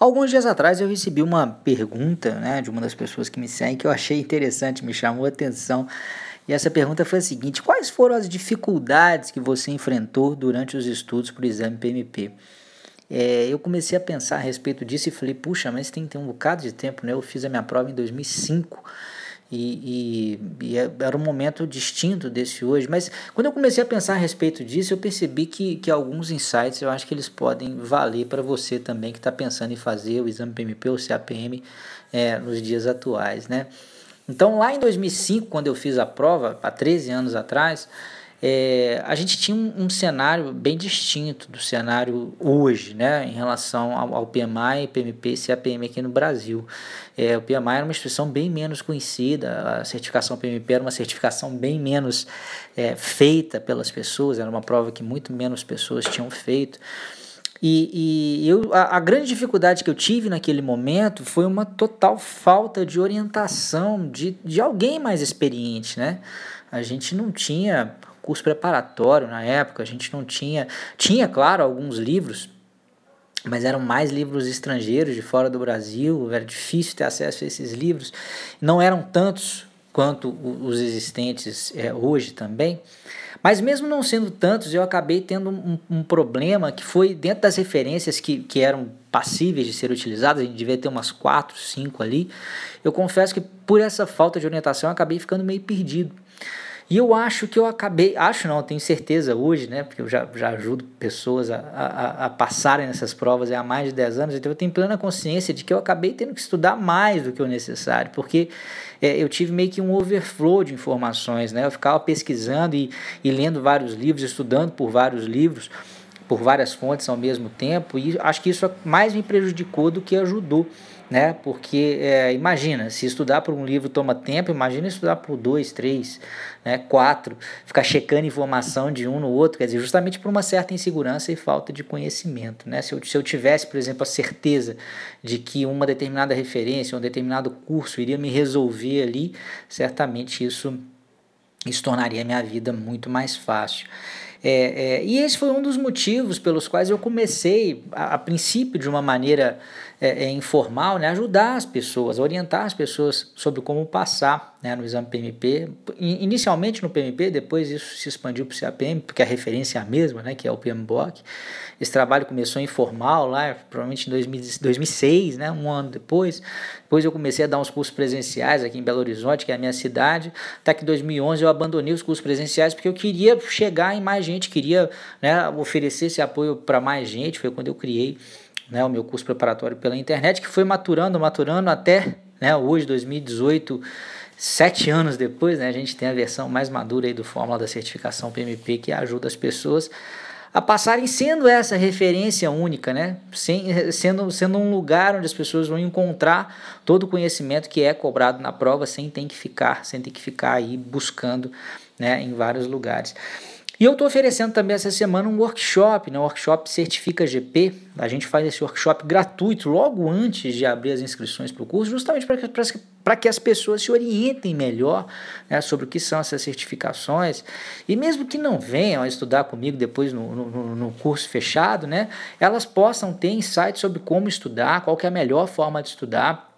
Alguns dias atrás eu recebi uma pergunta né, de uma das pessoas que me seguem que eu achei interessante, me chamou a atenção. E essa pergunta foi a seguinte: Quais foram as dificuldades que você enfrentou durante os estudos para o exame PMP? É, eu comecei a pensar a respeito disso e falei: Puxa, mas tem, tem um bocado de tempo, né? Eu fiz a minha prova em 2005. E, e, e, é, era um momento distinto desse hoje. Mas quando eu comecei a pensar a respeito disso, eu percebi que, que alguns insights eu acho que eles podem valer para você também que está pensando em fazer o exame PMP ou CAPM é, nos dias atuais. Né? Então, lá em 2005, quando eu fiz a prova, há 13 anos atrás, é, a gente tinha um, um, cenário bem distinto do cenário hoje, né, em relação ao, ao PMI, PMP e CAPM aqui no Brasil. É, o PMI era uma instituição bem menos conhecida, a certificação PMP era uma certificação bem menos é, feita pelas pessoas, era uma prova que muito menos pessoas tinham feito. E, e eu, a, a, grande dificuldade que eu tive naquele momento foi uma total falta de orientação de, de alguém mais experiente, né? A gente não tinha curso preparatório na época, a gente não tinha. Tinha, claro, alguns livros, mas eram mais livros estrangeiros de fora do Brasil, era difícil ter acesso a esses livros. Não eram tantos quanto os existentes é, hoje também. Mas mesmo não sendo tantos, eu acabei tendo um, um, problema que foi dentro das referências que, que eram passíveis de ser utilizadas, a gente devia ter umas quatro, cinco ali. Eu confesso que por essa falta de orientação eu acabei ficando meio perdido. E eu acho que eu acabei, acho não, tenho certeza hoje, né? Porque eu já, já ajudo pessoas a, a, a passarem nessas provas há mais de 10 anos, então eu tenho plena consciência de que eu acabei tendo que estudar mais do que o necessário, porque é, eu tive meio que um overflow de informações, né? Eu ficava pesquisando e, e lendo vários livros, estudando por vários livros, por várias fontes ao mesmo tempo, e acho que isso mais me prejudicou do que ajudou né? Porque é, imagina, se estudar por um livro toma tempo, imagina estudar por dois, três, né, quatro, ficar checando informação de um no outro, quer dizer, justamente por uma certa insegurança e falta de conhecimento, né? Se eu, se eu tivesse, por exemplo, a certeza de que uma determinada referência, um determinado curso iria me resolver ali, certamente isso, isso tornaria a minha vida muito mais fácil. É, é, e esse foi um dos motivos pelos quais eu comecei, a, a princípio, de uma maneira é, é, informal, né, ajudar as pessoas, orientar as pessoas sobre como passar né, no exame PMP. Inicialmente no PMP, depois isso se expandiu para o CAPM, porque a referência é a mesma, né, que é o PMBOK. Esse trabalho começou informal lá, provavelmente em 2000, 2006, né, um ano depois. Depois eu comecei a dar uns cursos presenciais aqui em Belo Horizonte, que é a minha cidade. Até que em 2011 eu abandonei os cursos presenciais porque eu queria chegar em mais gente, queria né, oferecer esse apoio para mais gente. Foi quando eu criei né, o meu curso preparatório pela internet, que foi maturando, maturando até né, hoje, 2018, sete anos depois, né, a gente tem a versão mais madura aí do Fórmula da Certificação PMP que ajuda as pessoas a passarem sendo essa referência única, né? Sem, sendo, sendo um lugar onde as pessoas vão encontrar todo o conhecimento que é cobrado na prova sem ter que ficar, sem ter que ficar aí buscando né, em vários lugares. E eu estou oferecendo também essa semana um workshop, né? um workshop Certifica GP. A gente faz esse workshop gratuito logo antes de abrir as inscrições para o curso, justamente para que, que as pessoas se orientem melhor né, sobre o que são essas certificações. E mesmo que não venham a estudar comigo depois no, no, no curso fechado, né, elas possam ter insights sobre como estudar, qual é a melhor forma de estudar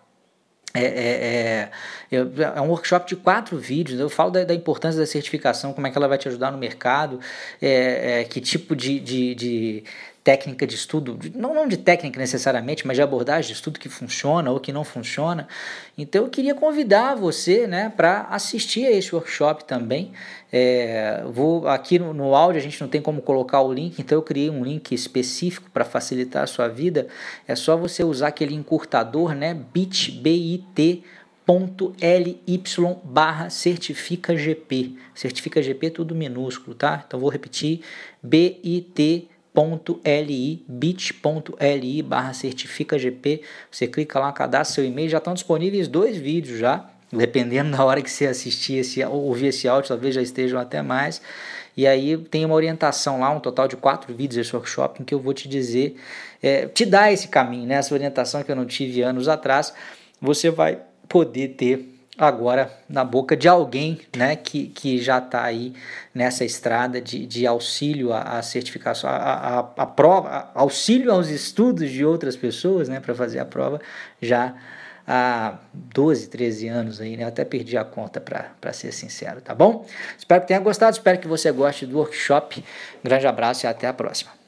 é, é, é, é, um workshop de quatro vídeos. Eu falo da, da, importância da certificação, como é que ela vai te ajudar no mercado, é, é, que tipo de, de, de, técnica de estudo, não, não de técnica necessariamente, mas de abordagem de estudo que funciona ou que não funciona. Então eu queria convidar você né, para assistir a esse workshop também. É, vou Aqui no, no áudio a gente não tem como colocar o link, então eu criei um link específico para facilitar a sua vida. É só você usar aquele encurtador, né, bit.ly barra certifica GP. Certifica GP tudo minúsculo, tá? Então vou repetir, bit bit.ly, bit.ly barra certificagp. Você clica lá, cadastra seu e-mail, já estão disponíveis dois vídeos já. Dependendo da hora que você assistir esse, ouvir esse áudio, talvez já estejam até mais. E aí tem uma orientação lá, um total de quatro vídeos desse workshop, em que eu vou te dizer, é, te dar esse caminho, né? essa orientação que eu não tive anos atrás, você vai poder ter agora na boca de alguém né, que, que já está aí nessa estrada de, de auxílio à, à certificação, a prova, a, auxílio aos estudos de outras pessoas né, para fazer a prova já há 12, 13 anos aí, né? Eu até perdi a conta para ser sincero, tá bom? Espero que tenha gostado, espero que você goste do workshop. Um grande abraço e até a próxima.